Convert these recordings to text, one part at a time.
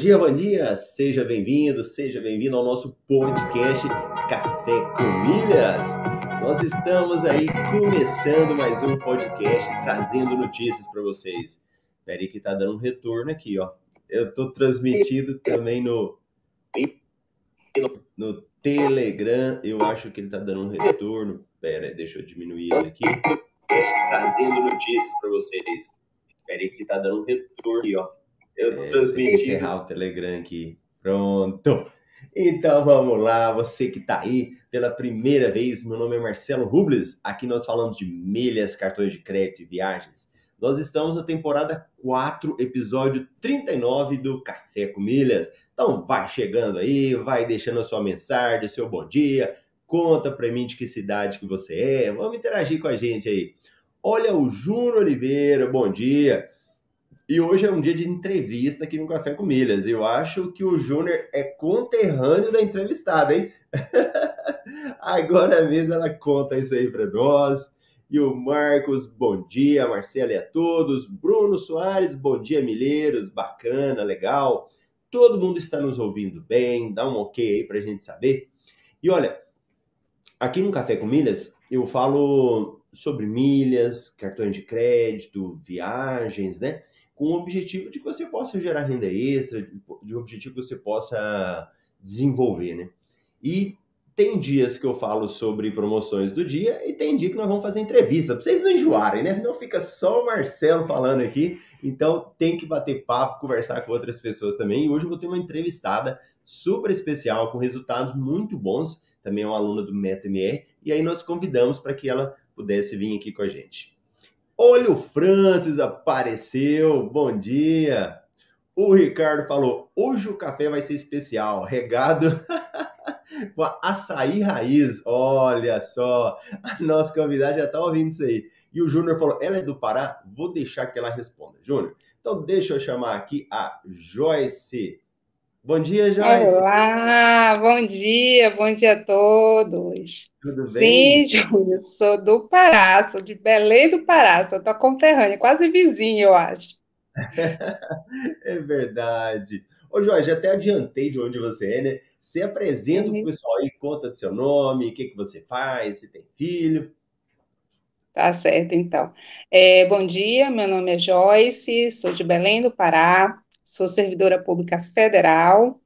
Dia, bom dia! Seja bem-vindo, seja bem-vindo ao nosso podcast Café com Milhas. Nós estamos aí começando mais um podcast trazendo notícias para vocês. Peraí que tá dando um retorno aqui, ó. Eu tô transmitindo também no no Telegram. Eu acho que ele tá dando um retorno. Pera, deixa eu diminuir ele aqui. Trazendo notícias para vocês. Peraí que tá dando um retorno aqui, ó. Eu é, transmiti. encerrar o Telegram aqui. Pronto. Então vamos lá, você que está aí pela primeira vez, meu nome é Marcelo Rubles. Aqui nós falamos de milhas, cartões de crédito e viagens. Nós estamos na temporada 4, episódio 39 do Café com Milhas. Então vai chegando aí, vai deixando a sua mensagem, seu bom dia, conta para mim de que cidade que você é, vamos interagir com a gente aí. Olha o Júnior Oliveira, bom dia. E hoje é um dia de entrevista aqui no Café com Milhas. Eu acho que o Júnior é conterrâneo da entrevistada, hein? Agora mesmo ela conta isso aí para nós. E o Marcos, bom dia, Marcela e a todos. Bruno Soares, bom dia, Milheiros, bacana, legal. Todo mundo está nos ouvindo bem, dá um ok aí para a gente saber. E olha, aqui no Café com Milhas eu falo sobre milhas, cartões de crédito, viagens, né? Com o objetivo de que você possa gerar renda extra, de objetivo que você possa desenvolver, né? E tem dias que eu falo sobre promoções do dia e tem dia que nós vamos fazer entrevista, para vocês não enjoarem, né? Não fica só o Marcelo falando aqui, então tem que bater papo, conversar com outras pessoas também. E hoje eu vou ter uma entrevistada super especial, com resultados muito bons, também é uma aluna do MetaMR, e aí nós convidamos para que ela pudesse vir aqui com a gente. Olha, o Francis apareceu. Bom dia. O Ricardo falou: hoje o café vai ser especial, regado com açaí raiz. Olha só, a nossa convidada já está ouvindo isso aí. E o Júnior falou: ela é do Pará? Vou deixar que ela responda. Júnior, então deixa eu chamar aqui a Joyce. Bom dia, Joyce. Olá, bom dia, bom dia a todos. Tudo bem? Sim, Júnior, sou do Pará, sou de Belém do Pará, sou tua conterrânea, quase vizinha, eu acho. é verdade. Ô, Jorge, até adiantei de onde você é, né? Você apresenta uhum. o pessoal aí, conta do seu nome, o que, que você faz, se tem filho. Tá certo, então. É, bom dia, meu nome é Joyce, sou de Belém do Pará, sou servidora pública federal.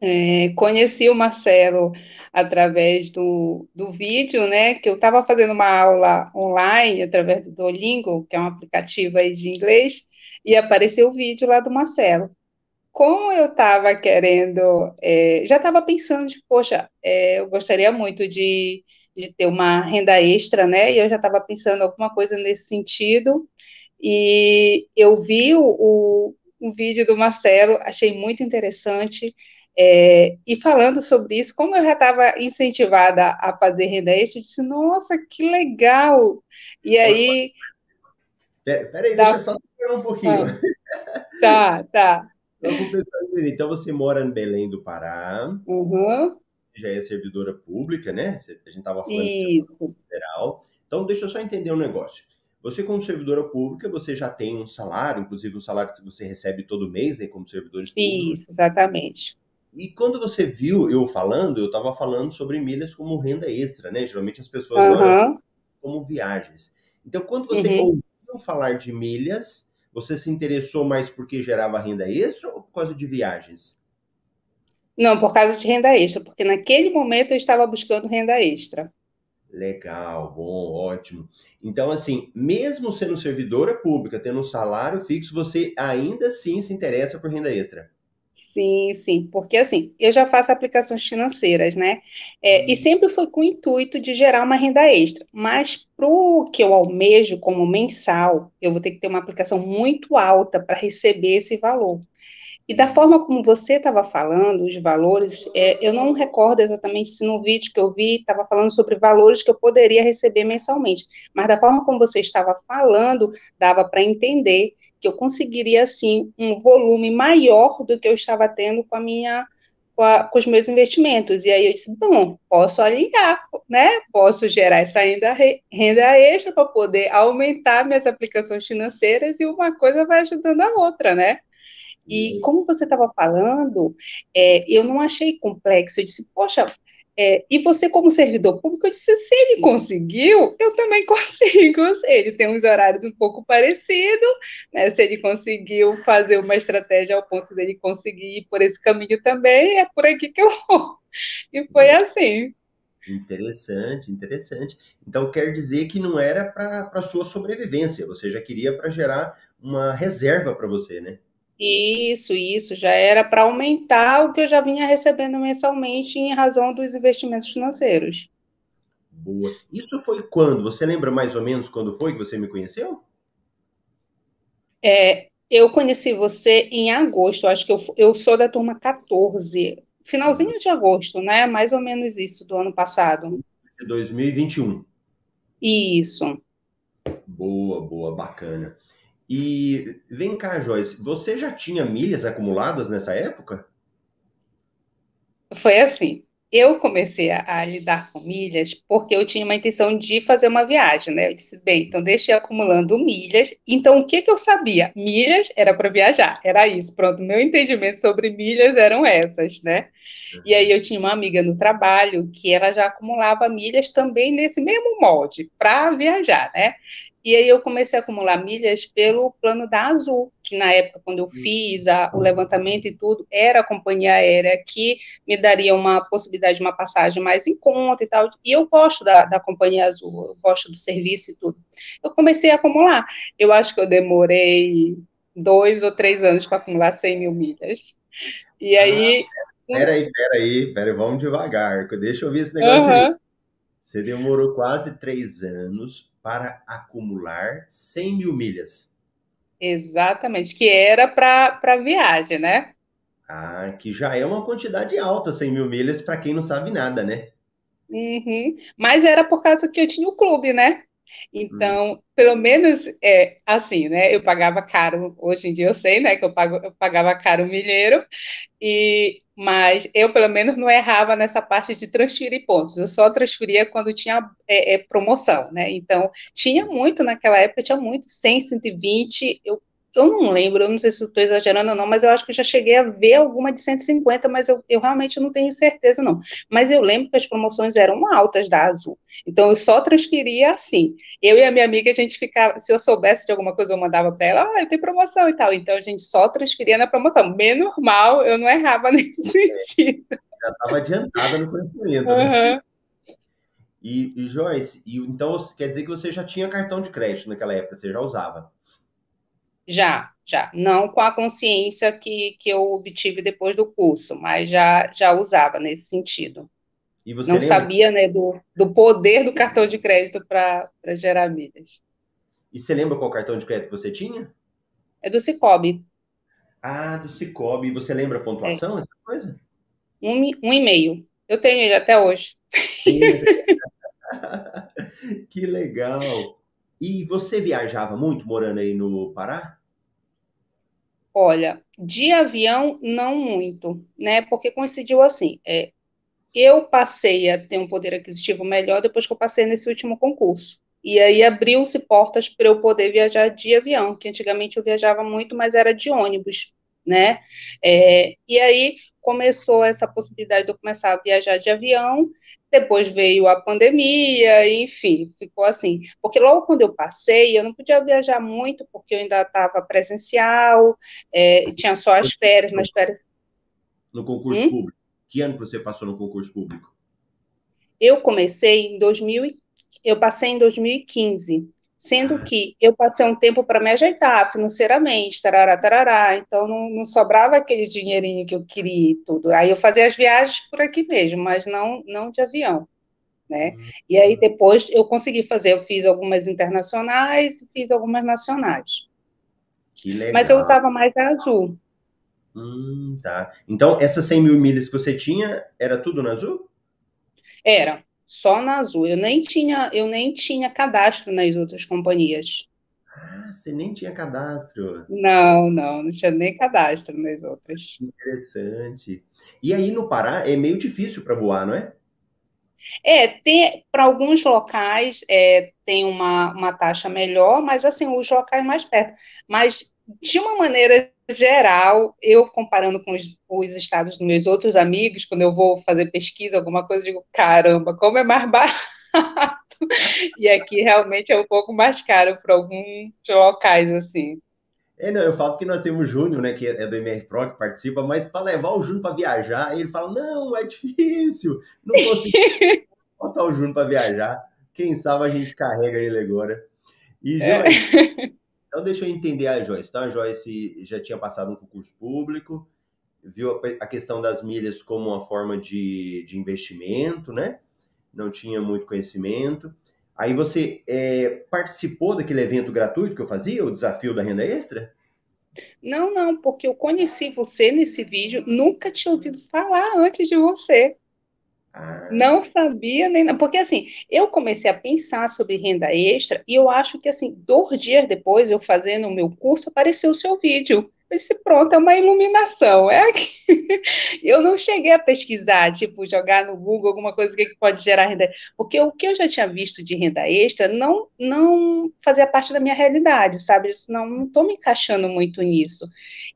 É, conheci o Marcelo através do, do vídeo, né, que eu estava fazendo uma aula online através do Duolingo, que é um aplicativo aí de inglês, e apareceu o vídeo lá do Marcelo. Como eu estava querendo, é, já estava pensando de, poxa, é, eu gostaria muito de, de ter uma renda extra, né, e eu já estava pensando alguma coisa nesse sentido, e eu vi o, o, um vídeo do Marcelo, achei muito interessante. É, e falando sobre isso, como eu já estava incentivada a fazer renda extra, eu disse, nossa, que legal! E aí. Peraí, dá... deixa eu só esperar um pouquinho. Tá, tá. Então você mora em Belém do Pará. Uhum. Já é servidora pública, né? A gente estava falando isso. de federal. Então, deixa eu só entender um negócio. Você, como servidora pública, você já tem um salário, inclusive um salário que você recebe todo mês, né, como servidores públicos. Isso, exatamente. E quando você viu eu falando, eu estava falando sobre milhas como renda extra, né? Geralmente as pessoas uhum. olham como viagens. Então, quando você uhum. ouviu falar de milhas, você se interessou mais porque gerava renda extra ou por causa de viagens? Não, por causa de renda extra, porque naquele momento eu estava buscando renda extra. Legal, bom, ótimo. Então, assim, mesmo sendo servidora pública, tendo um salário fixo, você ainda assim se interessa por renda extra? Sim, sim, porque assim, eu já faço aplicações financeiras, né? É, e uhum. sempre foi com o intuito de gerar uma renda extra, mas para o que eu almejo como mensal, eu vou ter que ter uma aplicação muito alta para receber esse valor. E da forma como você estava falando, os valores, é, eu não recordo exatamente se no vídeo que eu vi estava falando sobre valores que eu poderia receber mensalmente, mas da forma como você estava falando, dava para entender que eu conseguiria, assim, um volume maior do que eu estava tendo com a minha com, a, com, os meus investimentos. E aí eu disse, bom, posso alinhar, né? Posso gerar essa renda, renda extra para poder aumentar minhas aplicações financeiras e uma coisa vai ajudando a outra, né? E como você estava falando, é, eu não achei complexo. Eu disse, poxa, é, e você, como servidor público, eu disse: se ele conseguiu, eu também consigo. Ele tem uns horários um pouco parecidos, né? Se ele conseguiu fazer uma estratégia ao ponto dele conseguir ir por esse caminho também, é por aqui que eu vou. E foi assim. Interessante, interessante. Então quer dizer que não era para a sua sobrevivência, você já queria para gerar uma reserva para você, né? Isso, isso, já era para aumentar o que eu já vinha recebendo mensalmente em razão dos investimentos financeiros. Boa. Isso foi quando? Você lembra mais ou menos quando foi que você me conheceu? É, eu conheci você em agosto, acho que eu, eu sou da turma 14, finalzinho de agosto, né? Mais ou menos isso do ano passado. 2021. Isso. Boa, boa, bacana. E vem cá, Joyce, você já tinha milhas acumuladas nessa época? Foi assim. Eu comecei a, a, lidar com milhas porque eu tinha uma intenção de fazer uma viagem, né? Eu disse, bem, então deixei acumulando milhas. Então, o que, que eu sabia? Milhas era para viajar, era isso. Pronto, meu entendimento sobre milhas eram essas, né? Uhum. E aí eu tinha uma amiga no trabalho que ela já acumulava milhas também nesse mesmo molde, para viajar, né? E aí eu comecei a acumular milhas pelo plano da Azul, que na época, quando eu fiz a, o levantamento e tudo, era a companhia aérea que me daria uma possibilidade de uma passagem mais em conta e tal. E eu gosto da, da companhia Azul, eu gosto do serviço e tudo. Eu comecei a acumular. Eu acho que eu demorei dois ou três anos para acumular 100 mil milhas. E aí. Ah, peraí, peraí, peraí, vamos devagar. Deixa eu ver esse negócio uhum. aí. Você demorou quase três anos para acumular 100 mil milhas. Exatamente, que era para viagem, né? Ah, que já é uma quantidade alta, 100 mil milhas, para quem não sabe nada, né? Uhum. Mas era por causa que eu tinha o clube, né? Então, hum. pelo menos é assim, né? Eu pagava caro, hoje em dia eu sei, né? Que eu, pago, eu pagava caro o milheiro, e, mas eu pelo menos não errava nessa parte de transferir pontos. Eu só transferia quando tinha é, é, promoção, né? Então, tinha muito naquela época, tinha muito, 100, 120, eu eu não lembro, eu não sei se estou exagerando ou não, mas eu acho que eu já cheguei a ver alguma de 150, mas eu, eu realmente não tenho certeza, não. Mas eu lembro que as promoções eram altas da Azul. Então eu só transferia assim. Eu e a minha amiga, a gente ficava, se eu soubesse de alguma coisa, eu mandava para ela, ah, tem promoção e tal. Então a gente só transferia na promoção. Menos mal, eu não errava nesse sentido. Já estava adiantada no conhecimento, uhum. né? E, e Joyce, e, então quer dizer que você já tinha cartão de crédito naquela época, você já usava? Já, já. Não com a consciência que, que eu obtive depois do curso, mas já, já usava nesse sentido. Não lembra? sabia né, do, do poder do cartão de crédito para gerar milhas. E você lembra qual cartão de crédito você tinha? É do Cicobi. Ah, do Cicobi. E você lembra a pontuação, é. essa coisa? Um, um e meio. Eu tenho ele até hoje. que legal. E você viajava muito morando aí no Pará? Olha, de avião, não muito, né? Porque coincidiu assim. É, eu passei a ter um poder aquisitivo melhor depois que eu passei nesse último concurso. E aí abriu-se portas para eu poder viajar de avião, que antigamente eu viajava muito, mas era de ônibus, né? É, e aí começou essa possibilidade de eu começar a viajar de avião, depois veio a pandemia, enfim, ficou assim. Porque logo quando eu passei, eu não podia viajar muito, porque eu ainda estava presencial, é, tinha só as férias, nas férias. No concurso hum? público. Que ano você passou no concurso público? Eu comecei em 2000, eu passei em 2015 sendo que eu passei um tempo para me ajeitar financeiramente, tarará, tarará, então não, não, sobrava aquele dinheirinho que eu queria e tudo. Aí eu fazia as viagens por aqui mesmo, mas não, não de avião, né? E aí depois eu consegui fazer, eu fiz algumas internacionais e fiz algumas nacionais. Que legal. Mas eu usava mais a Azul. Hum, tá. Então, essas 100 mil milhas que você tinha, era tudo na Azul? Era, só na Azul. Eu nem tinha, eu nem tinha cadastro nas outras companhias. Ah, você nem tinha cadastro? Não, não, não tinha nem cadastro nas outras. Interessante. E aí no Pará é meio difícil para voar, não é? É, para alguns locais é, tem uma, uma taxa melhor, mas assim, os locais mais perto. Mas de uma maneira geral, eu comparando com os, os, estados dos meus outros amigos, quando eu vou fazer pesquisa, alguma coisa, eu digo, caramba, como é mais barato. e aqui realmente é um pouco mais caro para alguns locais, assim. É, não, eu falo que nós temos o Júnior, né, que é do MR Pro, que participa, mas para levar o Júnior para viajar, ele fala, não, é difícil, não consigo botar o Júnior para viajar. Quem sabe a gente carrega ele agora. E. Joyce, é. então deixa eu entender a Joyce. Então, a Joyce já tinha passado um concurso público, viu a questão das milhas como uma forma de, de investimento, né? Não tinha muito conhecimento. Aí você é, participou daquele evento gratuito que eu fazia, o desafio da renda extra? Não, não, porque eu conheci você nesse vídeo, nunca tinha ouvido falar antes de você. Ah. Não sabia nem porque assim, eu comecei a pensar sobre renda extra e eu acho que assim, dois dias depois eu fazendo o meu curso apareceu o seu vídeo. Eu disse, pronto, é uma iluminação. É aqui. Eu não cheguei a pesquisar, tipo, jogar no Google alguma coisa que pode gerar renda. Porque o que eu já tinha visto de renda extra não, não fazia parte da minha realidade, sabe? Eu disse, não, não estou me encaixando muito nisso.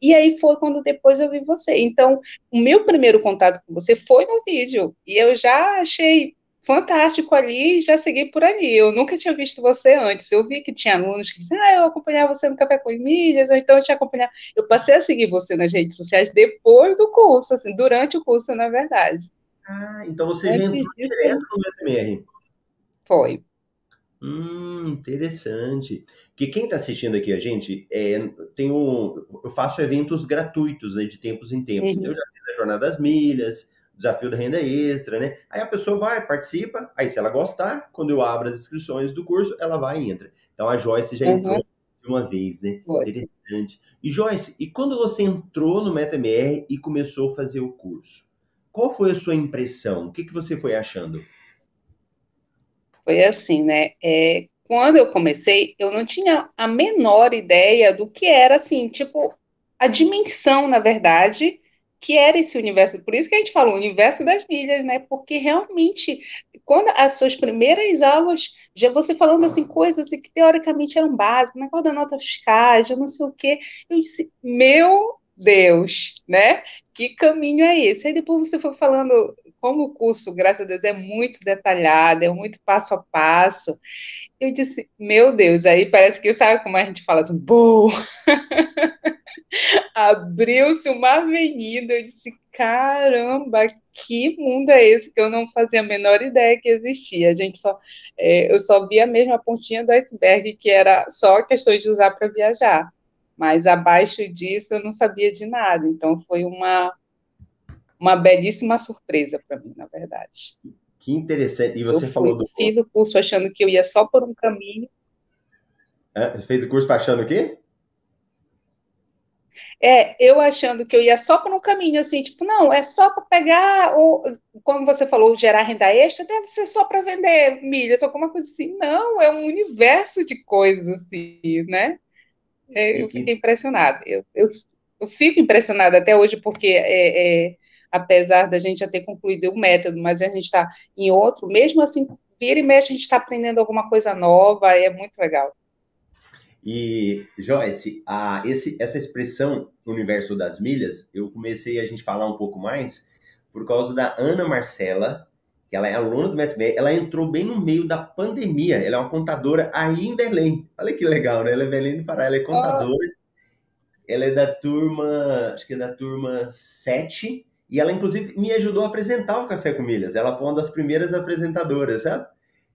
E aí foi quando depois eu vi você. Então, o meu primeiro contato com você foi no vídeo. E eu já achei fantástico ali, já segui por ali. Eu nunca tinha visto você antes. Eu vi que tinha alunos que diziam, ah, eu acompanhava você no Café com Milhas, ou então eu te acompanhava. Eu passei a seguir você nas redes sociais depois do curso, assim, durante o curso, na verdade. Ah, então você já entrou direto no MR. Foi. Hum, interessante. Porque quem está assistindo aqui a gente, é, tem um, eu faço eventos gratuitos né, de tempos em tempos. Uhum. Então, eu já fiz a Jornada das Milhas, desafio da renda extra, né? Aí a pessoa vai, participa, aí se ela gostar, quando eu abro as inscrições do curso, ela vai e entra. Então a Joyce já uhum. entrou de uma vez, né? Foi. Interessante. E Joyce, e quando você entrou no MetaMR e começou a fazer o curso, qual foi a sua impressão? O que, que você foi achando? Foi assim, né? É, quando eu comecei, eu não tinha a menor ideia do que era, assim, tipo, a dimensão, na verdade, que era esse universo. Por isso que a gente falou, o universo das milhas, né? Porque realmente, quando as suas primeiras aulas, já você falando assim, coisas que teoricamente eram básicas, negócio da nota fiscal, já não sei o quê, eu disse, meu Deus, né? Que caminho é esse? Aí depois você foi falando como o curso, graças a Deus, é muito detalhado, é muito passo a passo. Eu disse, meu Deus, aí parece que sabe como a gente fala assim, bom. Abriu-se uma avenida, eu disse, caramba, que mundo é esse que eu não fazia a menor ideia que existia. A gente só, é, eu só via mesmo a pontinha do iceberg, que era só questão de usar para viajar. Mas abaixo disso eu não sabia de nada. Então foi uma, uma belíssima surpresa para mim, na verdade. Que interessante. E você falou do. Fiz o curso achando que eu ia só por um caminho. É, fez o curso achando o quê? É, eu achando que eu ia só por um caminho, assim, tipo, não, é só para pegar, ou, como você falou, gerar renda extra, deve ser só para vender milhas, alguma coisa assim. Não, é um universo de coisas, assim, né? É, eu fiquei impressionada. Eu, eu, eu, fico impressionada até hoje, porque é, é, apesar da gente já ter concluído o método, mas a gente está em outro, mesmo assim, vira e mexe, a gente está aprendendo alguma coisa nova, é muito legal. E, Joyce, a, esse, essa expressão universo das milhas, eu comecei a gente falar um pouco mais por causa da Ana Marcela, que ela é aluna do MetBR, ela entrou bem no meio da pandemia, ela é uma contadora aí em Belém. Olha que legal, né? Ela é Belém do Pará, ela é contadora, ela é da turma, acho que é da turma 7, e ela inclusive me ajudou a apresentar o Café com Milhas, ela foi uma das primeiras apresentadoras, sabe?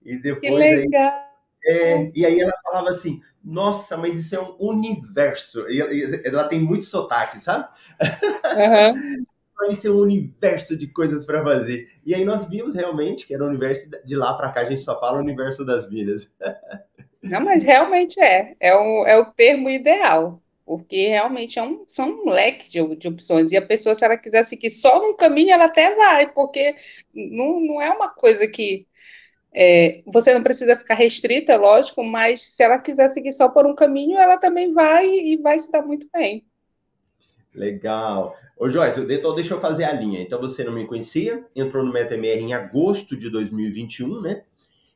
E depois que legal. Aí, é, e aí ela falava assim, nossa, mas isso é um universo. E ela tem muito sotaque, sabe? Uhum. isso é um universo de coisas para fazer. E aí nós vimos realmente que era o universo de lá para cá, a gente só fala o universo das vidas. Não, mas realmente é. É o, é o termo ideal. Porque realmente é um, são um leque de, de opções. E a pessoa, se ela quiser seguir só num caminho, ela até vai, porque não, não é uma coisa que é, você não precisa ficar restrita, lógico, mas se ela quiser seguir só por um caminho, ela também vai e vai se dar muito bem. Legal. Ô Joyce, então deixa eu fazer a linha. Então você não me conhecia, entrou no MetaMR em agosto de 2021, né?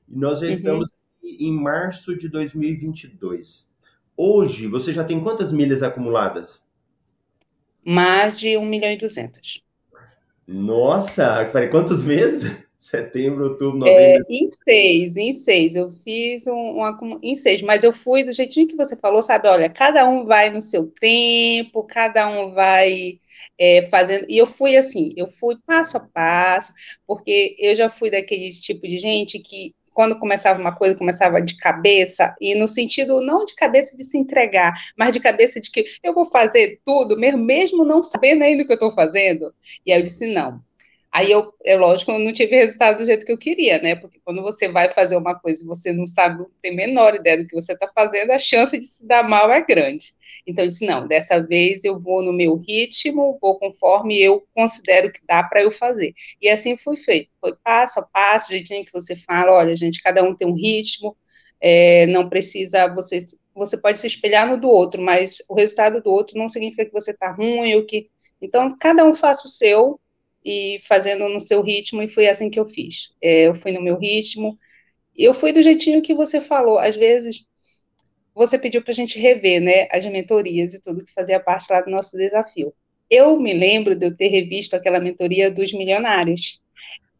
E nós já uhum. estamos em março de 2022. Hoje, você já tem quantas milhas acumuladas? mais de 1 milhão e 200. Nossa, peraí, quantos meses? Setembro, outubro, novembro. É, em seis, em seis. Eu fiz um, uma, em seis, mas eu fui do jeitinho que você falou, sabe? Olha, cada um vai no seu tempo, cada um vai é, fazendo. E eu fui assim, eu fui passo a passo, porque eu já fui daquele tipo de gente que quando começava uma coisa, começava de cabeça, e no sentido não de cabeça de se entregar, mas de cabeça de que eu vou fazer tudo, mesmo, não sabendo ainda o que eu estou fazendo. E aí eu disse, não, Aí eu, é lógico, eu não tive resultado do jeito que eu queria, né? Porque quando você vai fazer uma coisa e você não sabe, não tem menor ideia do que você está fazendo, a chance de se dar mal é grande. Então eu disse, não, dessa vez eu vou no meu ritmo, vou conforme eu considero que dá para eu fazer. E assim foi feito. Foi passo a passo, jeitinho que você fala, olha, gente, cada um tem um ritmo, é, não precisa, você, você pode se espelhar no do outro, mas o resultado do outro não significa que você está ruim ou que. Então, cada um faça o seu, e fazendo no seu ritmo, e foi assim que eu fiz. É, eu fui no meu ritmo, eu fui do jeitinho que você falou. Às vezes, você pediu para a gente rever, né, as mentorias e tudo que fazia parte lá do nosso desafio. Eu me lembro de eu ter revisto aquela mentoria dos milionários.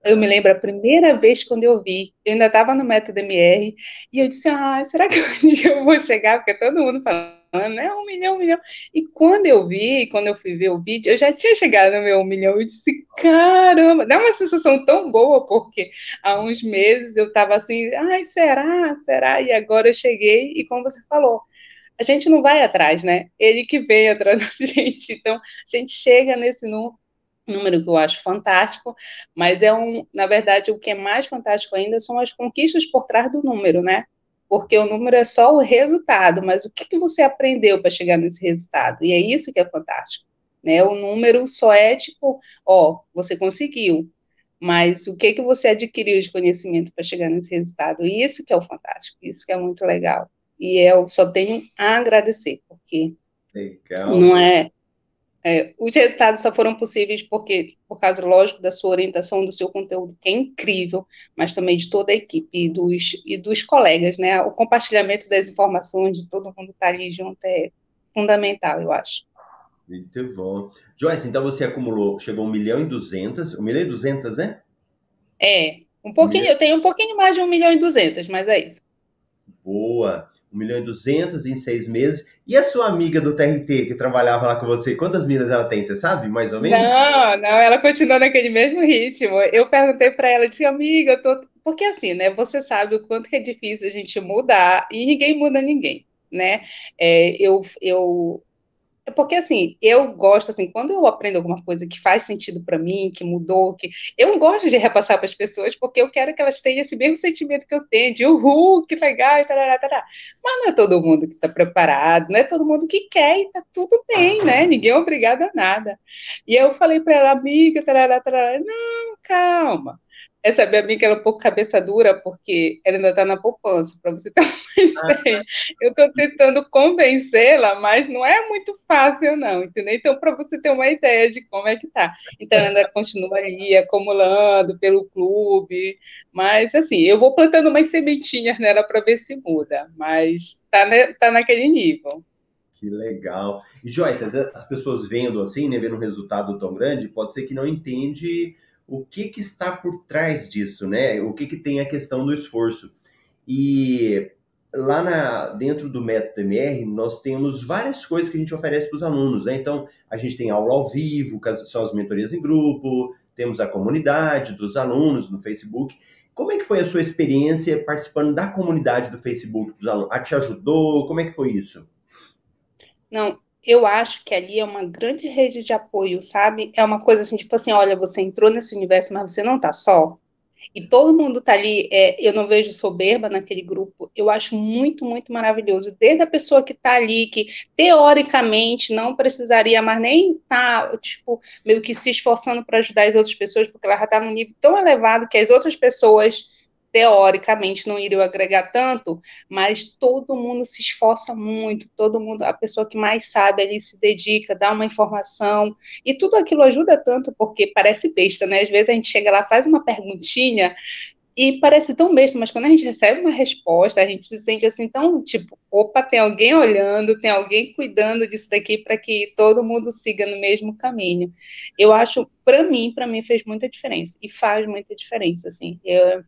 Eu me lembro a primeira vez quando eu vi, eu ainda estava no método MR, e eu disse, ah, será que eu vou chegar? Porque todo mundo fala, né? Um milhão, um milhão. E quando eu vi, quando eu fui ver o vídeo, eu já tinha chegado no meu um milhão. Eu disse, caramba, dá uma sensação tão boa, porque há uns meses eu estava assim, ai, será? Será? E agora eu cheguei, e como você falou, a gente não vai atrás, né? Ele que vem atrás da gente. Então, a gente chega nesse número que eu acho fantástico, mas é um, na verdade, o que é mais fantástico ainda são as conquistas por trás do número, né? Porque o número é só o resultado, mas o que, que você aprendeu para chegar nesse resultado? E é isso que é fantástico. Né? O número só é tipo, ó, você conseguiu, mas o que, que você adquiriu de conhecimento para chegar nesse resultado? E isso que é o fantástico, isso que é muito legal. E eu só tenho a agradecer, porque legal. não é é, os resultados só foram possíveis porque, por causa, lógico, da sua orientação, do seu conteúdo, que é incrível, mas também de toda a equipe e dos, e dos colegas, né? O compartilhamento das informações de todo mundo estar ali junto é fundamental, eu acho. Muito bom. Joyce, então você acumulou, chegou a 1 milhão e 200, 1 milhão e 200, né? É, um pouquinho, eu tenho um pouquinho mais de 1 milhão e 200, mas é isso. Boa. 1 milhão e 200 em seis meses. E a sua amiga do TRT que trabalhava lá com você, quantas minas ela tem? Você sabe, mais ou menos? Não, não, ela continua naquele mesmo ritmo. Eu perguntei para ela, disse, amiga, eu tô. Porque assim, né? Você sabe o quanto que é difícil a gente mudar e ninguém muda ninguém, né? É, eu, eu porque assim, eu gosto assim, quando eu aprendo alguma coisa que faz sentido para mim, que mudou, que eu gosto de repassar para as pessoas, porque eu quero que elas tenham esse mesmo sentimento que eu tenho, de uhul, que legal, e tarará, tarará. Mas não é todo mundo que está preparado, não é todo mundo que quer, e tá tudo bem, né? Ninguém é obrigado a nada. E eu falei para ela, amiga, tarará, tarará, não, calma essa minha amiga era um pouco cabeça dura, porque ela ainda está na poupança, para você ter uma ideia. Eu estou tentando convencê-la, mas não é muito fácil, não, entendeu? Então, para você ter uma ideia de como é que tá. Então, ela ainda continua aí acumulando pelo clube, mas assim, eu vou plantando umas sementinhas nela para ver se muda, mas tá, né, tá naquele nível. Que legal. E Joyce, as pessoas vendo assim, né, vendo um resultado tão grande, pode ser que não entende o que, que está por trás disso, né? O que, que tem a questão do esforço. E lá na, dentro do método MR, nós temos várias coisas que a gente oferece para os alunos, né? Então, a gente tem aula ao vivo, que são as mentorias em grupo, temos a comunidade dos alunos no Facebook. Como é que foi a sua experiência participando da comunidade do Facebook dos alunos? A te ajudou? Como é que foi isso? Não, eu acho que ali é uma grande rede de apoio, sabe? É uma coisa assim, tipo assim, olha, você entrou nesse universo, mas você não tá só. E todo mundo tá ali, é, eu não vejo soberba naquele grupo, eu acho muito, muito maravilhoso. Desde a pessoa que tá ali, que teoricamente não precisaria mais nem tá, tipo, meio que se esforçando para ajudar as outras pessoas, porque ela já tá num nível tão elevado que as outras pessoas teoricamente não iriam agregar tanto, mas todo mundo se esforça muito, todo mundo, a pessoa que mais sabe ali se dedica, dá uma informação, e tudo aquilo ajuda tanto, porque parece besta, né? Às vezes a gente chega lá, faz uma perguntinha, e parece tão besta, mas quando a gente recebe uma resposta, a gente se sente assim tão tipo, opa, tem alguém olhando, tem alguém cuidando disso daqui para que todo mundo siga no mesmo caminho. Eu acho, para mim, para mim fez muita diferença e faz muita diferença, assim. Eu,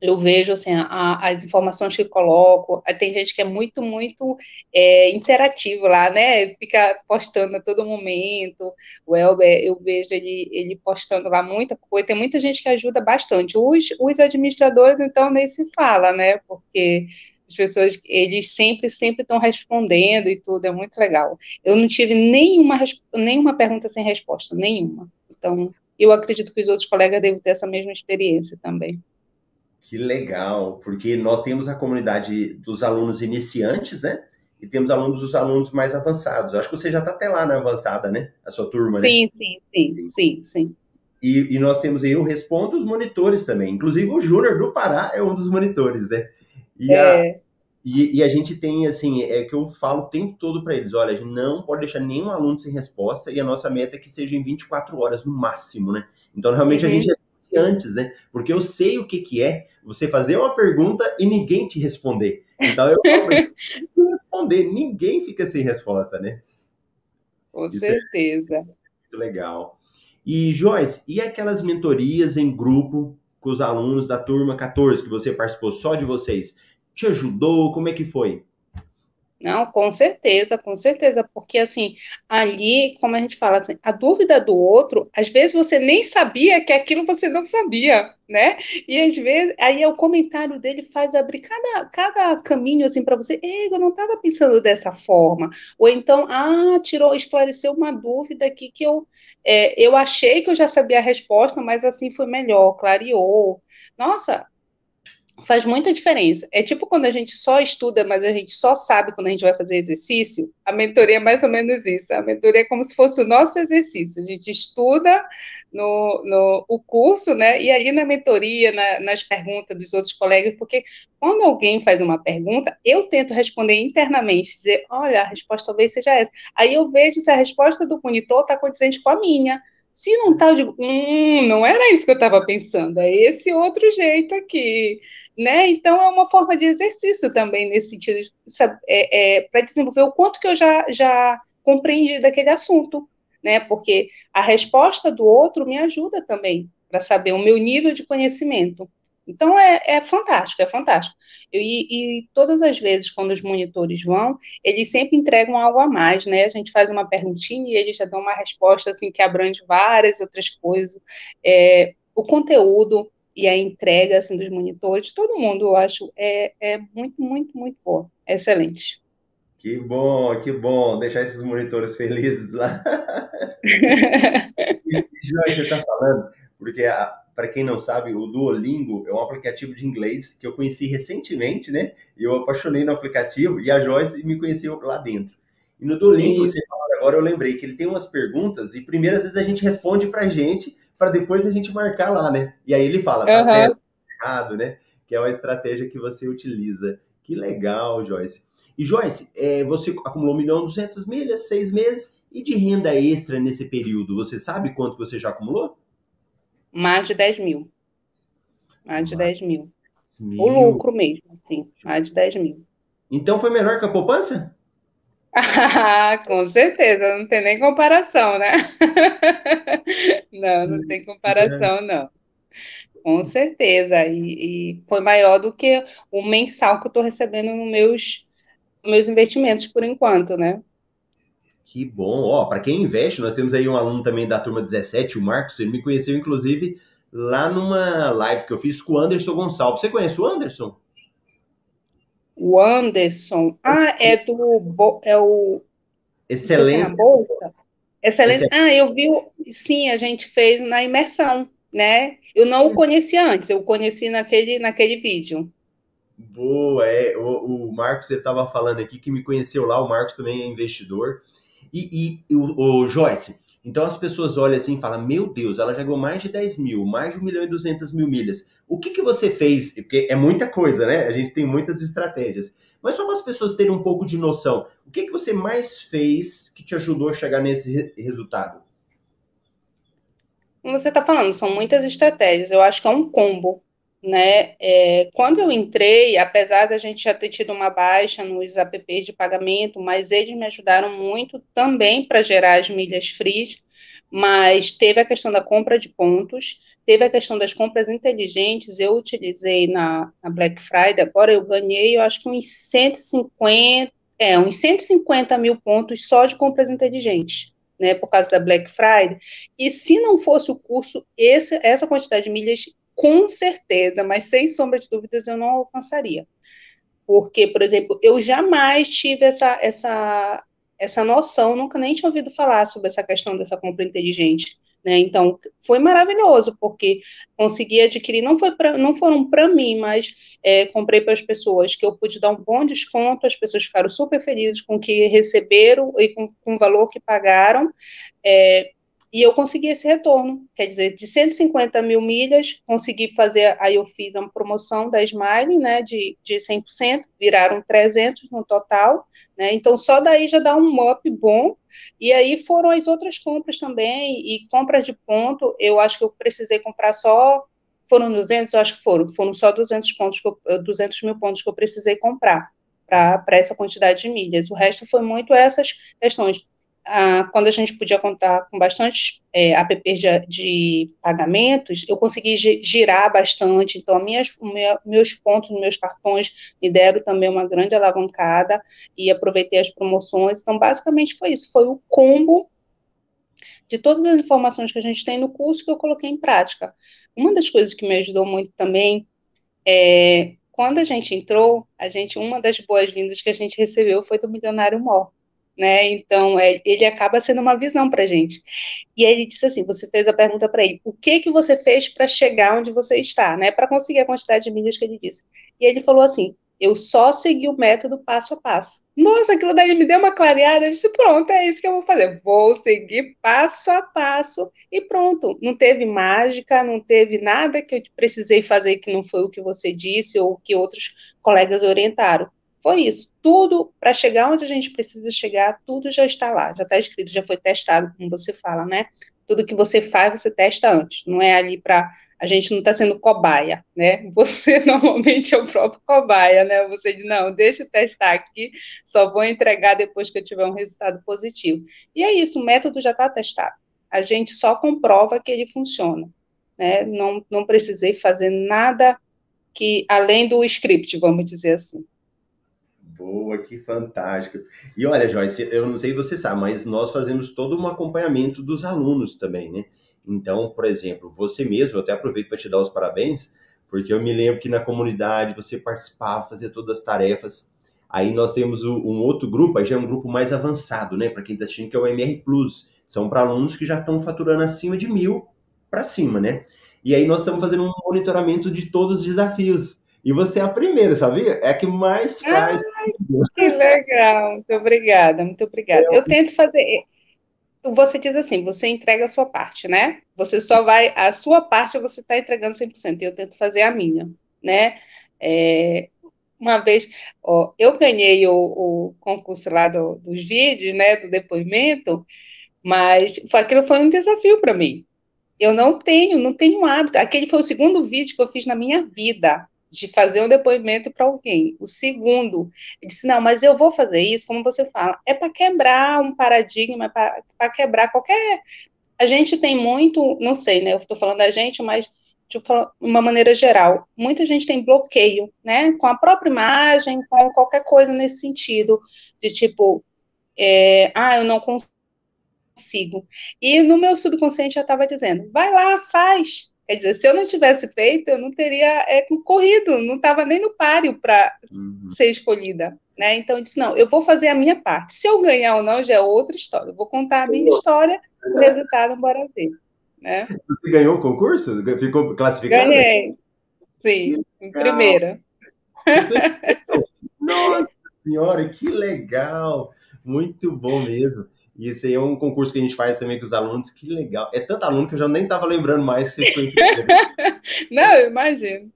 eu vejo assim a, as informações que coloco. Tem gente que é muito, muito é, interativo lá, né? Fica postando a todo momento. O Elber, eu vejo ele, ele postando lá muita coisa. Tem muita gente que ajuda bastante. Os, os administradores, então, nem se fala, né? Porque as pessoas, eles sempre, sempre estão respondendo e tudo, é muito legal. Eu não tive nenhuma, nenhuma pergunta sem resposta, nenhuma. Então, eu acredito que os outros colegas devem ter essa mesma experiência também. Que legal, porque nós temos a comunidade dos alunos iniciantes, né? E temos alunos dos alunos mais avançados. Eu acho que você já está até lá na avançada, né? A sua turma, sim, né? Sim, sim, sim, sim. E, e nós temos aí o Respondo os monitores também. Inclusive o Júnior do Pará é um dos monitores, né? E, é... a, e, e, a gente tem, assim, é que eu falo o tempo todo para eles: olha, a gente não pode deixar nenhum aluno sem resposta e a nossa meta é que seja em 24 horas no máximo, né? Então, realmente, uhum. a gente antes, né? Porque eu sei o que, que é você fazer uma pergunta e ninguém te responder. Então eu não responder, ninguém fica sem resposta, né? Com Isso é certeza. É muito legal. E Joyce, e aquelas mentorias em grupo com os alunos da turma 14 que você participou só de vocês? Te ajudou? Como é que foi? Não, com certeza, com certeza, porque assim, ali, como a gente fala, assim, a dúvida do outro, às vezes você nem sabia que aquilo você não sabia, né? E às vezes, aí o comentário dele faz abrir cada, cada caminho assim para você, eu não estava pensando dessa forma. Ou então, ah, tirou, esclareceu uma dúvida aqui que eu, é, eu achei que eu já sabia a resposta, mas assim foi melhor, clareou. Nossa, faz muita diferença. É tipo quando a gente só estuda, mas a gente só sabe quando a gente vai fazer exercício. A mentoria é mais ou menos isso. A mentoria é como se fosse o nosso exercício. A gente estuda no, no o curso, né? E ali na mentoria, na, nas perguntas dos outros colegas, porque quando alguém faz uma pergunta, eu tento responder internamente, dizer, olha, a resposta talvez seja essa. Aí eu vejo se a resposta do monitor está condizente com a minha. Se não está, eu digo, hum, não era isso que eu estava pensando, é esse outro jeito aqui né? Então é uma forma de exercício também nesse sentido, é, é, para desenvolver o quanto que eu já, já compreendi daquele assunto, né? Porque a resposta do outro me ajuda também para saber o meu nível de conhecimento. Então é, é fantástico, é fantástico. E, e, todas as vezes quando os monitores vão, eles sempre entregam algo a mais, né? A gente faz uma perguntinha e eles já dão uma resposta assim que abrange várias outras coisas. É, o conteúdo, e a entrega assim, dos monitores, todo mundo, eu acho, é, é muito, muito, muito boa. É excelente. Que bom, que bom deixar esses monitores felizes lá. Joyce, você está falando, porque para quem não sabe, o Duolingo é um aplicativo de inglês que eu conheci recentemente, né? Eu apaixonei no aplicativo e a Joyce me conheceu lá dentro. E no Duolingo, você fala, agora eu lembrei que ele tem umas perguntas e primeiro às vezes a gente responde para gente para depois a gente marcar lá, né? E aí ele fala, tá uhum. certo, tá errado, né? Que é uma estratégia que você utiliza. Que legal, Joyce. E Joyce, é, você acumulou 1 milhão e 200 milhas, seis meses, e de renda extra nesse período, você sabe quanto você já acumulou? Mais de 10 mil. Mais de mais 10 mil. mil. O lucro mesmo, sim. Mais de 10 mil. Então foi melhor que a poupança? Ah, com certeza, não tem nem comparação, né? Não, não tem comparação, não. Com certeza. E, e foi maior do que o mensal que eu estou recebendo nos meus, meus investimentos por enquanto, né? Que bom. Ó, para quem investe, nós temos aí um aluno também da turma 17, o Marcos, ele me conheceu, inclusive, lá numa live que eu fiz com o Anderson Gonçalves. Você conhece o Anderson? O Anderson. Ah, é do. É o. Excelência. Excelência. Ah, eu vi. Sim, a gente fez na imersão, né? Eu não o conhecia antes, eu o conheci naquele, naquele vídeo. Boa, é. O, o Marcos estava falando aqui que me conheceu lá, o Marcos também é investidor. E, e o, o Joyce, então as pessoas olham assim e falam: Meu Deus, ela já mais de 10 mil, mais de 1 milhão e 200 mil milhas. O que, que você fez? Porque é muita coisa, né? A gente tem muitas estratégias. Mas só para as pessoas terem um pouco de noção, o que, que você mais fez que te ajudou a chegar nesse resultado? Como você está falando, são muitas estratégias. Eu acho que é um combo. Né? É, quando eu entrei, apesar da gente já ter tido uma baixa nos apps de pagamento, mas eles me ajudaram muito também para gerar as milhas free, mas teve a questão da compra de pontos, teve a questão das compras inteligentes, eu utilizei na, na Black Friday, agora eu ganhei, eu acho que uns 150, é, uns 150 mil pontos só de compras inteligentes. Né, por causa da Black Friday, e se não fosse o curso, esse, essa quantidade de milhas com certeza, mas sem sombra de dúvidas eu não alcançaria. Porque, por exemplo, eu jamais tive essa, essa, essa noção, nunca nem tinha ouvido falar sobre essa questão dessa compra inteligente. Né? Então, foi maravilhoso, porque consegui adquirir, não, foi pra, não foram para mim, mas é, comprei para as pessoas que eu pude dar um bom desconto, as pessoas ficaram super felizes com o que receberam e com, com o valor que pagaram. É, e eu consegui esse retorno, quer dizer, de 150 mil milhas, consegui fazer, aí eu fiz uma promoção da Smile, né, de, de 100%, viraram 300 no total, né, então só daí já dá um up bom, e aí foram as outras compras também, e compras de ponto, eu acho que eu precisei comprar só, foram 200, eu acho que foram, foram só 200 pontos, que eu, 200 mil pontos que eu precisei comprar, para essa quantidade de milhas, o resto foi muito essas questões, ah, quando a gente podia contar com bastante é, de, de, pagamentos, eu consegui girar bastante, então minhas, minha, meus pontos, meus cartões me deram também uma grande alavancada e aproveitei as promoções, então basicamente foi isso, foi o combo de todas as informações que a gente tem no curso que eu coloquei em prática. Uma das coisas que me ajudou muito também é quando a gente entrou, a gente uma das boas-vindas que a gente recebeu foi do Milionário Mó né? Então, é, ele acaba sendo uma visão para gente. E aí ele disse assim: você fez a pergunta para ele, o que que você fez para chegar onde você está, né? Para conseguir a quantidade de milhas que ele disse. E ele falou assim: eu só segui o método passo a passo. Nossa, aquilo daí me deu uma clareada. Eu disse: pronto, é isso que eu vou fazer. Vou seguir passo a passo e pronto. Não teve mágica, não teve nada que eu precisei fazer que não foi o que você disse ou que outros colegas orientaram. Foi isso. Tudo, para chegar onde a gente precisa chegar, tudo já está lá, já está escrito, já foi testado, como você fala, né? Tudo que você faz, você testa antes. Não é ali para. A gente não está sendo cobaia, né? Você normalmente é o próprio cobaia, né? Você diz, não, deixa eu testar aqui, só vou entregar depois que eu tiver um resultado positivo. E é isso, o método já está testado. A gente só comprova que ele funciona. Né? Não, não precisei fazer nada que além do script, vamos dizer assim. Boa, que fantástico. E olha, Joyce, eu não sei se você sabe, mas nós fazemos todo um acompanhamento dos alunos também, né? Então, por exemplo, você mesmo, eu até aproveito para te dar os parabéns, porque eu me lembro que na comunidade você participava, fazia todas as tarefas. Aí nós temos um outro grupo, aí já é um grupo mais avançado, né? Para quem está assistindo, que é o MR Plus. São para alunos que já estão faturando acima de mil para cima, né? E aí nós estamos fazendo um monitoramento de todos os desafios. E você é a primeira, sabia? É a que mais faz. Ai, que legal, muito obrigada, muito obrigada. É, eu tento fazer. Você diz assim, você entrega a sua parte, né? Você só vai. A sua parte você está entregando 100%, e eu tento fazer a minha, né? É, uma vez, ó, eu ganhei o, o concurso lá do, dos vídeos, né, do depoimento, mas aquilo foi um desafio para mim. Eu não tenho, não tenho hábito. Aquele foi o segundo vídeo que eu fiz na minha vida de fazer um depoimento para alguém. O segundo, disse: não, mas eu vou fazer isso, como você fala, é para quebrar um paradigma, é para quebrar qualquer. A gente tem muito, não sei, né? Eu estou falando da gente, mas de uma maneira geral, muita gente tem bloqueio, né? Com a própria imagem, com qualquer coisa nesse sentido, de tipo, é, ah, eu não consigo. E no meu subconsciente já estava dizendo: vai lá, faz Quer dizer, se eu não tivesse feito, eu não teria é, corrido, não estava nem no páreo para uhum. ser escolhida. Né? Então, eu disse: não, eu vou fazer a minha parte. Se eu ganhar ou não, já é outra história. Eu vou contar a minha história, o resultado, bora ver. Né? Você ganhou o concurso? Ficou classificada? Ganhei. Sim, em primeira. Nossa senhora, que legal! Muito bom mesmo. E esse aí é um concurso que a gente faz também com os alunos, que legal. É tanto aluno que eu já nem estava lembrando mais se foi Não, eu imagino.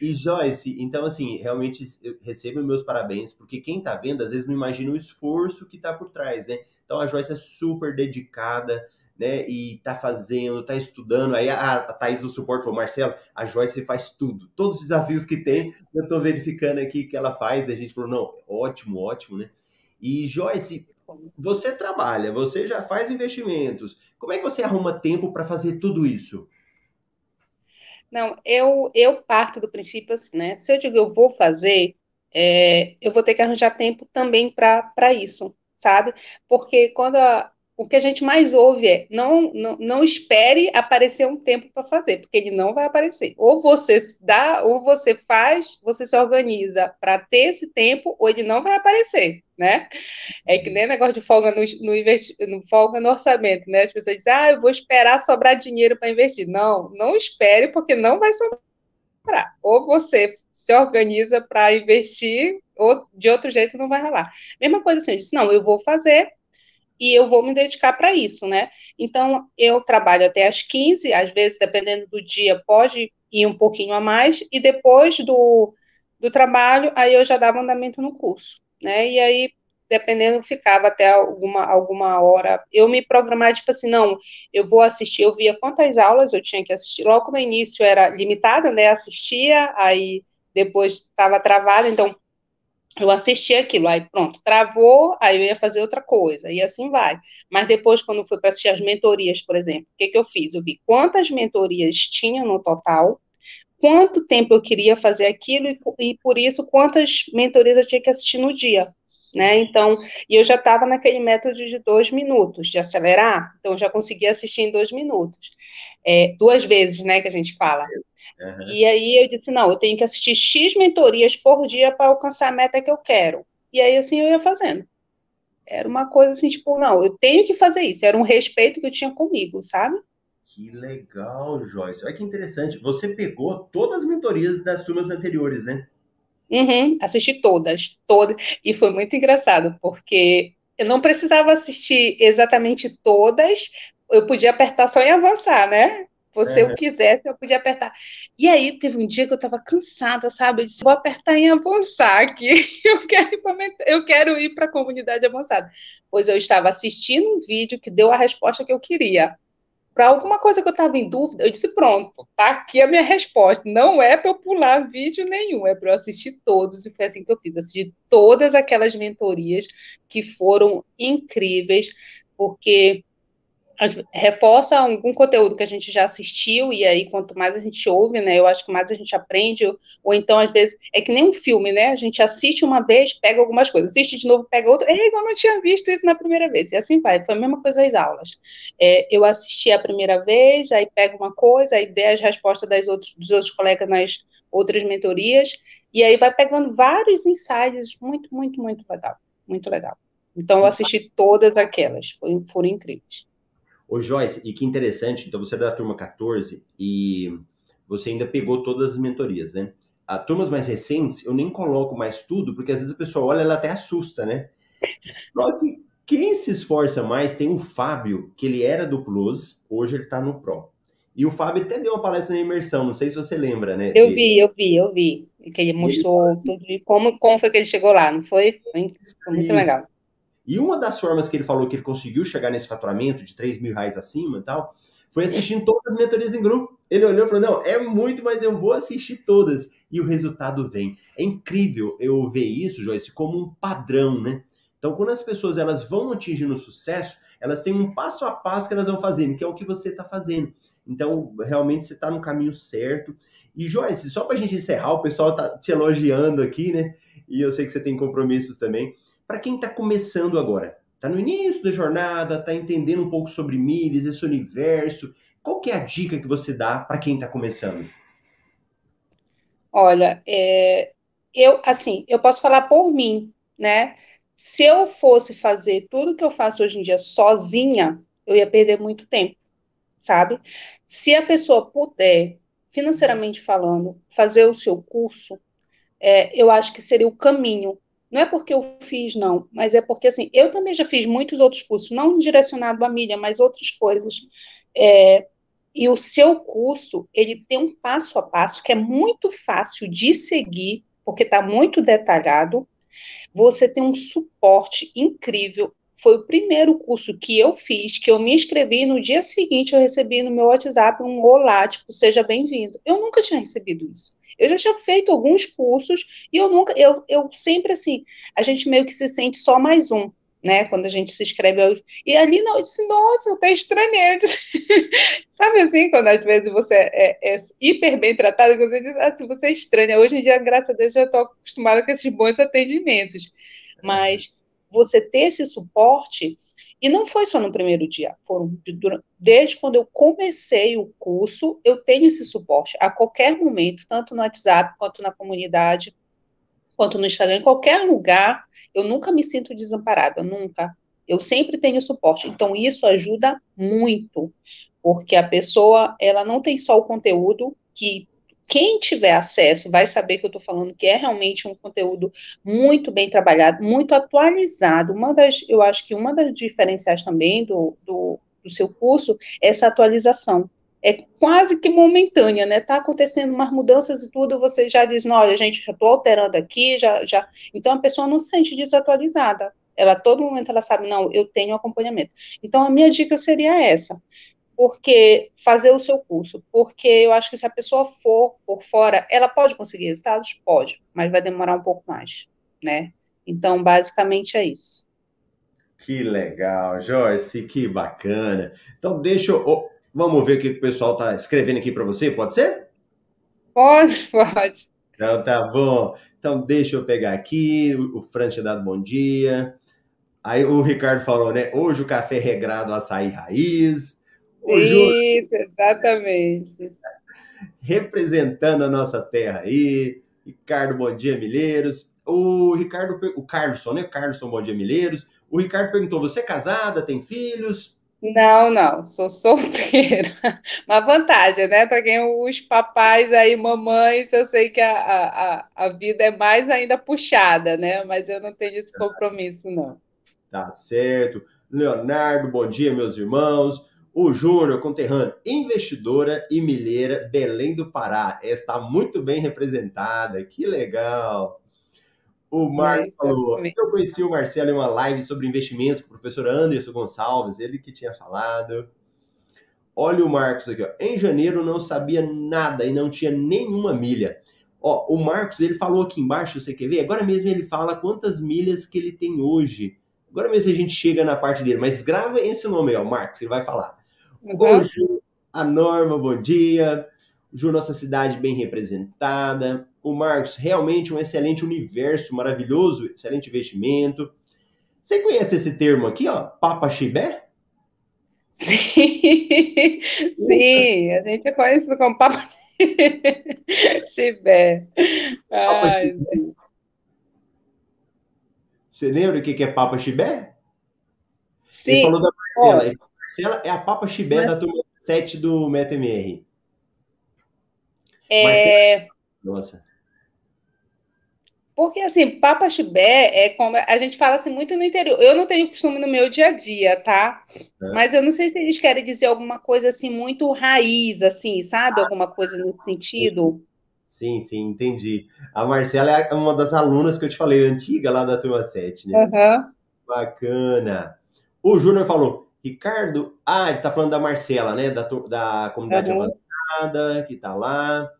E Joyce, então assim, realmente recebo meus parabéns, porque quem está vendo às vezes não imagina o esforço que está por trás, né? Então a Joyce é super dedicada, né? E tá fazendo, tá estudando. Aí a, a Thaís do suporte falou, Marcelo, a Joyce faz tudo. Todos os desafios que tem, eu tô verificando aqui que ela faz. A gente falou, não, ótimo, ótimo, né? E Joyce, você trabalha, você já faz investimentos. Como é que você arruma tempo para fazer tudo isso? Não, eu, eu parto do princípio assim, né? Se eu digo eu vou fazer, é, eu vou ter que arranjar tempo também para isso, sabe? Porque quando a, o que a gente mais ouve é não, não, não espere aparecer um tempo para fazer, porque ele não vai aparecer. Ou você dá, ou você faz, você se organiza para ter esse tempo, ou ele não vai aparecer, né? É que nem negócio de folga no, no, investi, no folga no orçamento, né? As pessoas dizem, ah, eu vou esperar sobrar dinheiro para investir. Não, não espere, porque não vai sobrar. Ou você se organiza para investir, ou de outro jeito não vai rolar. Mesma coisa assim, eu disse, não, eu vou fazer e eu vou me dedicar para isso, né? Então, eu trabalho até às 15, às vezes, dependendo do dia, pode ir um pouquinho a mais, e depois do, do trabalho, aí eu já dava andamento no curso, né? E aí, dependendo, ficava até alguma, alguma hora. Eu me programava, tipo assim, não, eu vou assistir, eu via quantas aulas eu tinha que assistir. Logo no início era limitada, né? Assistia, aí depois estava travado, então eu assisti aquilo, aí pronto, travou, aí eu ia fazer outra coisa, e assim vai. Mas depois, quando fui para assistir as mentorias, por exemplo, o que, que eu fiz? Eu vi quantas mentorias tinha no total, quanto tempo eu queria fazer aquilo, e, e por isso, quantas mentorias eu tinha que assistir no dia. Né? Então, e eu já estava naquele método de dois minutos, de acelerar, então eu já conseguia assistir em dois minutos. É, duas vezes, né, que a gente fala. Uhum. E aí eu disse, não, eu tenho que assistir X mentorias por dia para alcançar a meta que eu quero. E aí, assim, eu ia fazendo. Era uma coisa assim, tipo, não, eu tenho que fazer isso. Era um respeito que eu tinha comigo, sabe? Que legal, Joyce. Olha que interessante. Você pegou todas as mentorias das turmas anteriores, né? Uhum, assisti todas, todas. E foi muito engraçado, porque eu não precisava assistir exatamente todas, eu podia apertar só em avançar, né? Se eu quisesse, eu podia apertar. E aí, teve um dia que eu estava cansada, sabe? Eu disse, vou apertar em avançar aqui. Eu quero ir para eu quero ir para a comunidade avançada. Pois eu estava assistindo um vídeo que deu a resposta que eu queria. Para alguma coisa que eu estava em dúvida, eu disse, pronto, tá aqui a minha resposta. Não é para eu pular vídeo nenhum, é para eu assistir todos. E foi assim que eu fiz. Assisti todas aquelas mentorias que foram incríveis, porque reforça algum conteúdo que a gente já assistiu, e aí quanto mais a gente ouve, né, eu acho que mais a gente aprende, ou, ou então às vezes, é que nem um filme, né, a gente assiste uma vez, pega algumas coisas, assiste de novo, pega outra, é, eu não tinha visto isso na primeira vez, e assim vai, foi a mesma coisa as aulas, é, eu assisti a primeira vez, aí pego uma coisa, aí vê as respostas das outros, dos outros colegas nas outras mentorias, e aí vai pegando vários insights, muito, muito, muito legal, muito legal. Então eu assisti todas aquelas, foram incríveis. Ô Joyce, e que interessante, então você é da turma 14 e você ainda pegou todas as mentorias, né? A turmas mais recentes, eu nem coloco mais tudo, porque às vezes a pessoa olha, ela até assusta, né? Só que quem se esforça mais tem o Fábio, que ele era do Plus, hoje ele tá no Pro. E o Fábio até deu uma palestra na imersão, não sei se você lembra, né? Eu vi, eu vi, eu vi. Que ele mostrou ele... tudo, como, como foi que ele chegou lá, não foi? Foi, muito Isso. legal. E uma das formas que ele falou que ele conseguiu chegar nesse faturamento de 3 mil reais acima e tal, foi assistindo todas as mentorias em grupo. Ele olhou e falou: Não, é muito, mas eu vou assistir todas. E o resultado vem. É incrível eu ver isso, Joyce, como um padrão, né? Então, quando as pessoas elas vão atingindo sucesso, elas têm um passo a passo que elas vão fazendo, que é o que você está fazendo. Então, realmente você está no caminho certo. E, Joyce, só para a gente encerrar, o pessoal está te elogiando aqui, né? E eu sei que você tem compromissos também para quem está começando agora, está no início da jornada, está entendendo um pouco sobre milhas, esse universo, qual que é a dica que você dá para quem está começando? Olha, é, eu assim, eu posso falar por mim, né? Se eu fosse fazer tudo que eu faço hoje em dia sozinha, eu ia perder muito tempo, sabe? Se a pessoa puder, financeiramente falando, fazer o seu curso, é, eu acho que seria o caminho não é porque eu fiz, não, mas é porque, assim, eu também já fiz muitos outros cursos, não direcionado à mídia, mas outras coisas. É, e o seu curso, ele tem um passo a passo que é muito fácil de seguir, porque está muito detalhado. Você tem um suporte incrível. foi o primeiro curso que eu fiz, que eu me inscrevi, no dia seguinte eu recebi no meu WhatsApp um olá, tipo, seja bem-vindo. Eu nunca tinha recebido isso. Eu já tinha feito alguns cursos e eu nunca, eu, eu sempre assim, a gente meio que se sente só mais um, né? Quando a gente se inscreve. Eu, e ali não, eu disse, nossa, eu até estranhei. Sabe assim, quando às vezes você é, é hiper bem tratado, você diz assim, você é estranha. Hoje em dia, graças a Deus, já estou acostumada com esses bons atendimentos. Mas você ter esse suporte, e não foi só no primeiro dia, foram desde quando eu comecei o curso, eu tenho esse suporte a qualquer momento, tanto no WhatsApp quanto na comunidade, quanto no Instagram, em qualquer lugar, eu nunca me sinto desamparada, nunca. Eu sempre tenho suporte. Então, isso ajuda muito, porque a pessoa, ela não tem só o conteúdo que quem tiver acesso vai saber que eu estou falando que é realmente um conteúdo muito bem trabalhado, muito atualizado. Uma das, eu acho que uma das diferenciais também do, do, do seu curso é essa atualização. É quase que momentânea, né? Está acontecendo umas mudanças e tudo, você já diz, olha, gente, já estou alterando aqui, já, já. Então a pessoa não se sente desatualizada. Ela, todo momento, ela sabe, não, eu tenho acompanhamento. Então, a minha dica seria essa porque fazer o seu curso, porque eu acho que se a pessoa for por fora, ela pode conseguir resultados? Pode, mas vai demorar um pouco mais, né? Então, basicamente é isso. Que legal, Joyce, que bacana. Então, deixa eu. Vamos ver o que o pessoal está escrevendo aqui para você, pode ser? Pode, pode. Então, tá bom. Então, deixa eu pegar aqui. O Fran tinha dado bom dia. Aí o Ricardo falou, né? Hoje o café regrado açaí raiz. Isso, exatamente. Representando a nossa terra aí. Ricardo Bom Dia Milheiros. O Ricardo, o Carlson, né? Carlson Bom Dia Milheiros. O Ricardo perguntou: você é casada, tem filhos? Não, não, sou solteira. Uma vantagem, né? Para quem os papais aí, mamães, eu sei que a, a, a vida é mais ainda puxada, né? Mas eu não tenho esse compromisso, não. Tá certo. Leonardo, bom dia, meus irmãos. O Júnior, conterrâneo, investidora e milheira, Belém do Pará. Está muito bem representada, que legal. O Marco falou: Eu conheci o Marcelo em uma live sobre investimentos com o professor Anderson Gonçalves, ele que tinha falado. Olha o Marcos aqui, ó. Em janeiro não sabia nada e não tinha nenhuma milha. Ó, o Marcos, ele falou aqui embaixo, você quer ver? Agora mesmo ele fala quantas milhas que ele tem hoje. Agora mesmo a gente chega na parte dele, mas grava esse nome aí, ó, Marcos, ele vai falar. Uhum. Ju, a Norma, bom dia. Ju, nossa cidade bem representada. O Marcos, realmente um excelente universo, maravilhoso, excelente investimento. Você conhece esse termo aqui, ó? Papa Chibé? Sim, sim, a gente é conhecido como Papa Chibé. Ai, Você lembra o que é Papa Chibé? Sim. Ele falou da Marcela. Oh. Marcela é a Papa Chibé Mas... da turma 7 do MetaMR. É... Marcela... Nossa. Porque, assim, Papa Chibé é como. A gente fala assim muito no interior. Eu não tenho costume no meu dia a dia, tá? É. Mas eu não sei se eles querem dizer alguma coisa assim muito raiz, assim, sabe? Alguma coisa nesse sentido. Sim, sim, entendi. A Marcela é uma das alunas que eu te falei, antiga lá da turma 7, né? Uhum. Bacana. O Júnior falou: Ricardo, ah, ele tá falando da Marcela, né? Da, da comunidade uhum. avançada, que tá lá.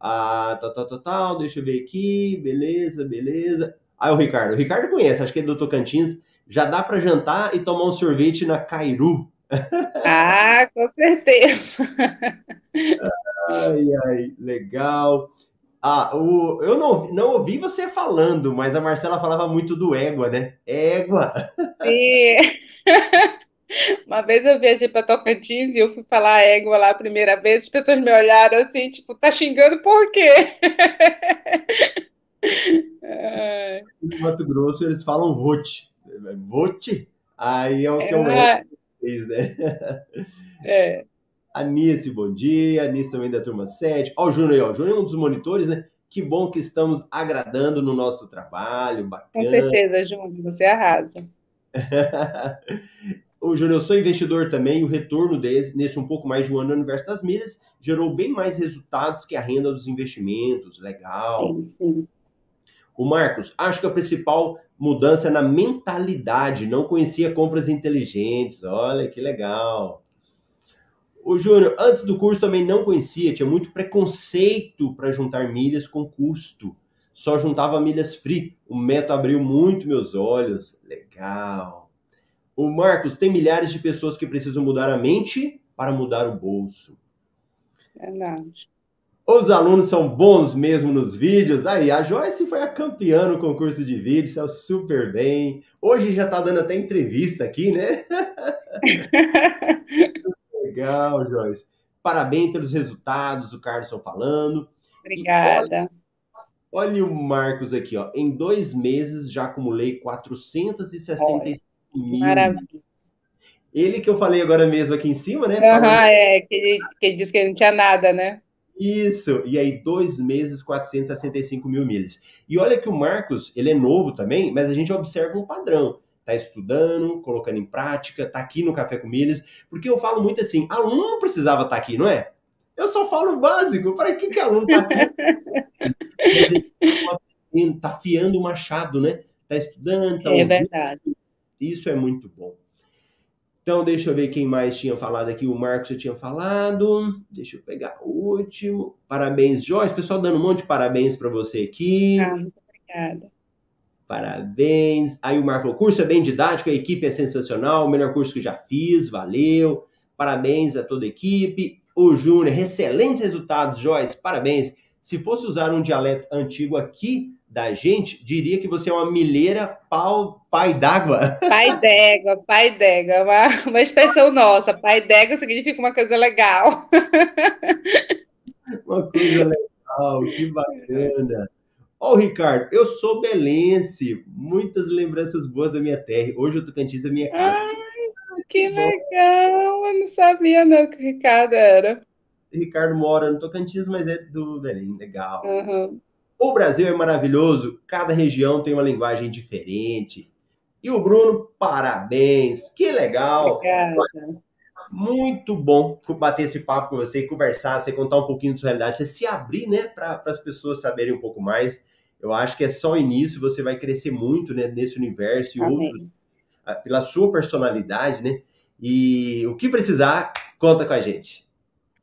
Ah, tal, tal, tal, tal, deixa eu ver aqui, beleza, beleza. Ah, o Ricardo. O Ricardo conhece, acho que é do Tocantins. Já dá para jantar e tomar um sorvete na Cairu. Ah, com certeza. ai, ai, legal. Ah, o, eu não, não ouvi você falando, mas a Marcela falava muito do égua, né? Égua. Sim. Uma vez eu viajei para Tocantins e eu fui falar égua lá a primeira vez, as pessoas me olharam assim, tipo, tá xingando por quê? No Mato Grosso eles falam vote. Vote? Aí é o que é o é. né? É. Anice, bom dia. Anice também da turma 7. Ó, o Júnior aí, ó. O Júnior é um dos monitores, né? Que bom que estamos agradando no nosso trabalho, bacana. Com certeza, Júnior, você arrasa. O Júnior, eu sou investidor também, o retorno desse, nesse um pouco mais de um ano no Universo das Milhas gerou bem mais resultados que a renda dos investimentos. Legal. Sim, sim. O Marcos, acho que a principal mudança é na mentalidade. Não conhecia compras inteligentes. Olha que legal. O Júnior, antes do curso também não conhecia, tinha muito preconceito para juntar milhas com custo. Só juntava milhas free. O método abriu muito meus olhos. Legal. O Marcos, tem milhares de pessoas que precisam mudar a mente para mudar o bolso. Verdade. Os alunos são bons mesmo nos vídeos. Aí, a Joyce foi a campeã no concurso de vídeo, saiu super bem. Hoje já tá dando até entrevista aqui, né? Legal, Joyce. Parabéns pelos resultados, o Carlson falando. Obrigada. Olha, olha, o Marcos aqui, ó. Em dois meses já acumulei 465 mil. Maravilha. Ele que eu falei agora mesmo aqui em cima, né? Aham, uhum, é, que, que disse que não tinha nada, né? Isso, e aí dois meses, 465 mil milhas. E olha que o Marcos, ele é novo também, mas a gente observa um padrão. Tá estudando, colocando em prática, tá aqui no Café com Milhas, porque eu falo muito assim, aluno não precisava estar tá aqui, não é? Eu só falo o básico, para que que aluno tá aqui? tá afiando o machado, né? Tá estudando, tá É ouvindo. verdade. Isso é muito bom. Então, deixa eu ver quem mais tinha falado aqui. O Marcos eu tinha falado. Deixa eu pegar o último. Parabéns, Joyce. Pessoal dando um monte de parabéns para você aqui. Ah, muito obrigada. Parabéns. Aí o Marcos falou: curso é bem didático, a equipe é sensacional, o melhor curso que já fiz, valeu. Parabéns a toda a equipe. O Júnior, excelentes resultados, Joyce, parabéns. Se fosse usar um dialeto antigo aqui, da gente diria que você é uma milheira pau, pai d'água. Pai d'égua, pai d'égua, uma, uma expressão nossa. Pai d'égua significa uma coisa legal. Uma coisa legal, que bacana. Ó, oh, Ricardo, eu sou belense, muitas lembranças boas da minha terra. Hoje o Tocantins é minha casa. Ai, que legal, eu não sabia não que o Ricardo era. Ricardo mora no Tocantins, mas é do Belém, legal. Uhum. O Brasil é maravilhoso, cada região tem uma linguagem diferente. E o Bruno, parabéns, que legal. Obrigada. Muito bom bater esse papo com você, conversar, você contar um pouquinho da sua realidade, você se abrir, né, para as pessoas saberem um pouco mais. Eu acho que é só o início, você vai crescer muito, né, nesse universo e Amém. outros, ah, pela sua personalidade, né? E o que precisar, conta com a gente.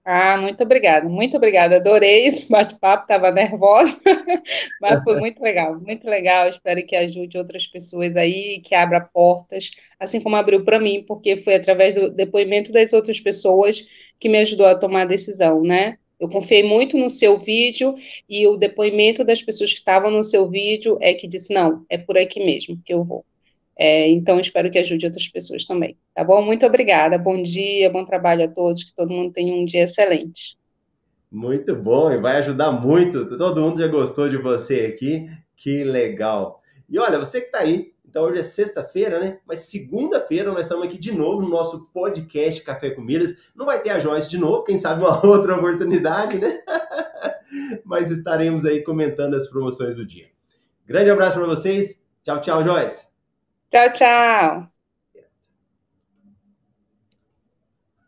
Ah, muito obrigada, muito obrigada. Adorei esse bate-papo, estava nervosa, mas foi muito legal, muito legal. Espero que ajude outras pessoas aí, que abra portas, assim como abriu para mim, porque foi através do depoimento das outras pessoas que me ajudou a tomar a decisão, né? Eu confiei muito no seu vídeo e o depoimento das pessoas que estavam no seu vídeo é que disse: não, é por aqui mesmo que eu vou. É, então, espero que ajude outras pessoas também. Tá bom? Muito obrigada. Bom dia, bom trabalho a todos. Que todo mundo tenha um dia excelente. Muito bom e vai ajudar muito. Todo mundo já gostou de você aqui. Que legal. E olha, você que está aí, então hoje é sexta-feira, né? Mas segunda-feira nós estamos aqui de novo no nosso podcast Café com Milhas. Não vai ter a Joyce de novo, quem sabe uma outra oportunidade, né? Mas estaremos aí comentando as promoções do dia. Grande abraço para vocês. Tchau, tchau, Joyce. Tchau, tchau.